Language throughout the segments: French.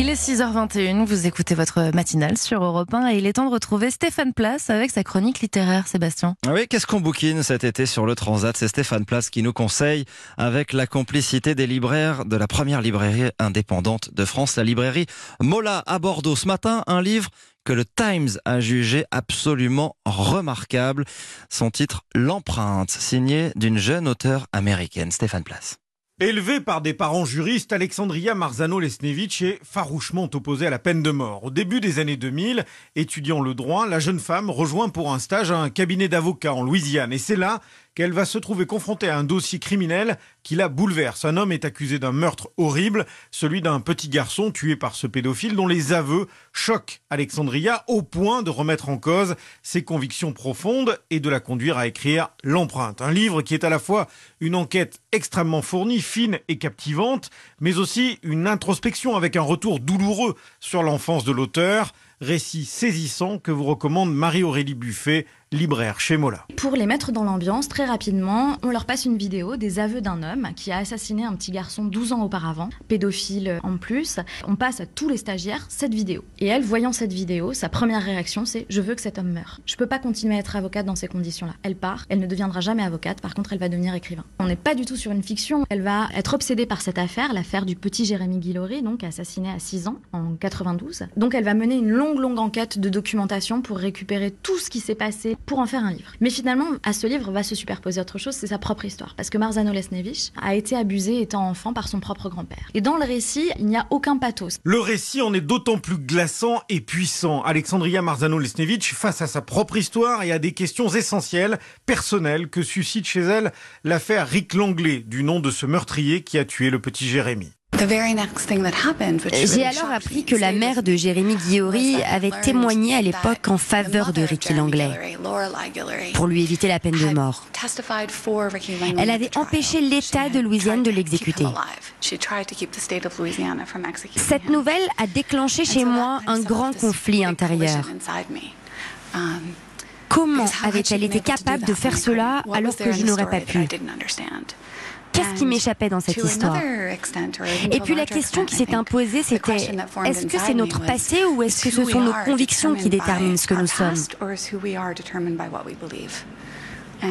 Il est 6h21, vous écoutez votre matinale sur Europe 1 et il est temps de retrouver Stéphane Place avec sa chronique littéraire, Sébastien. Ah oui, qu'est-ce qu'on bouquine cet été sur le Transat? C'est Stéphane Place qui nous conseille, avec la complicité des libraires de la première librairie indépendante de France, la librairie Mola à Bordeaux. Ce matin, un livre que le Times a jugé absolument remarquable. Son titre, L'empreinte, signé d'une jeune auteure américaine, Stéphane Place. Élevée par des parents juristes, Alexandria Marzano-Lesnevich est farouchement opposée à la peine de mort. Au début des années 2000, étudiant le droit, la jeune femme rejoint pour un stage un cabinet d'avocats en Louisiane. Et c'est là qu'elle va se trouver confrontée à un dossier criminel qui la bouleverse. Un homme est accusé d'un meurtre horrible, celui d'un petit garçon tué par ce pédophile dont les aveux choquent Alexandria au point de remettre en cause ses convictions profondes et de la conduire à écrire L'empreinte. Un livre qui est à la fois une enquête extrêmement fournie, fine et captivante, mais aussi une introspection avec un retour douloureux sur l'enfance de l'auteur. Récit saisissant que vous recommande Marie-Aurélie Buffet, libraire chez Mola. Pour les mettre dans l'ambiance, très rapidement, on leur passe une vidéo des aveux d'un homme qui a assassiné un petit garçon 12 ans auparavant, pédophile en plus. On passe à tous les stagiaires cette vidéo. Et elle, voyant cette vidéo, sa première réaction, c'est je veux que cet homme meure. Je peux pas continuer à être avocate dans ces conditions-là. Elle part, elle ne deviendra jamais avocate, par contre, elle va devenir écrivain. On n'est pas du tout sur une fiction. Elle va être obsédée par cette affaire, l'affaire du petit Jérémy Guillory, donc assassiné à 6 ans en 92. Donc elle va mener une longue, longue enquête de documentation pour récupérer tout ce qui s'est passé pour en faire un livre. Mais finalement, à ce livre va se superposer autre chose, c'est sa propre histoire. Parce que Marzano Lesnevich a été abusé étant enfant par son propre grand-père. Et dans le récit, il n'y a aucun pathos. Le récit en est d'autant plus glaçant et puissant. Alexandria Marzano Lesnevich, face à sa propre histoire et à des questions essentielles, personnelles, que suscite chez elle l'affaire Rick Langlais, du nom de ce meurtrier qui a tué le petit Jérémy. J'ai alors appris que la mère de Jérémy Guillory avait témoigné à l'époque en faveur de Ricky Langlais. Pour lui éviter la peine de mort. Elle avait empêché l'État de Louisiane de l'exécuter. Cette nouvelle a déclenché chez moi un grand conflit intérieur. Comment avait-elle été capable de faire cela alors que je n'aurais pas pu? Qu'est-ce qui m'échappait dans cette histoire Et puis la question qui s'est imposée, c'était est-ce que c'est notre passé ou est-ce que ce sont nos convictions qui déterminent ce que nous sommes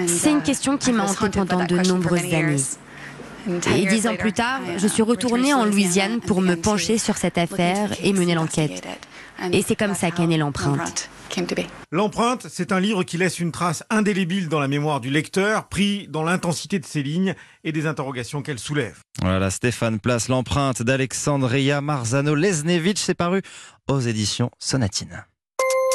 C'est une question qui m'a hantée pendant de nombreuses années. Et dix ans plus tard, je suis retournée en Louisiane pour me pencher sur cette affaire et mener l'enquête. Et c'est comme ça qu'est née l'empreinte. L'empreinte, c'est un livre qui laisse une trace indélébile dans la mémoire du lecteur, pris dans l'intensité de ses lignes et des interrogations qu'elle soulève. Voilà, Stéphane Place, l'empreinte d'Alexandria Marzano Lesnevich, c'est paru aux éditions Sonatine.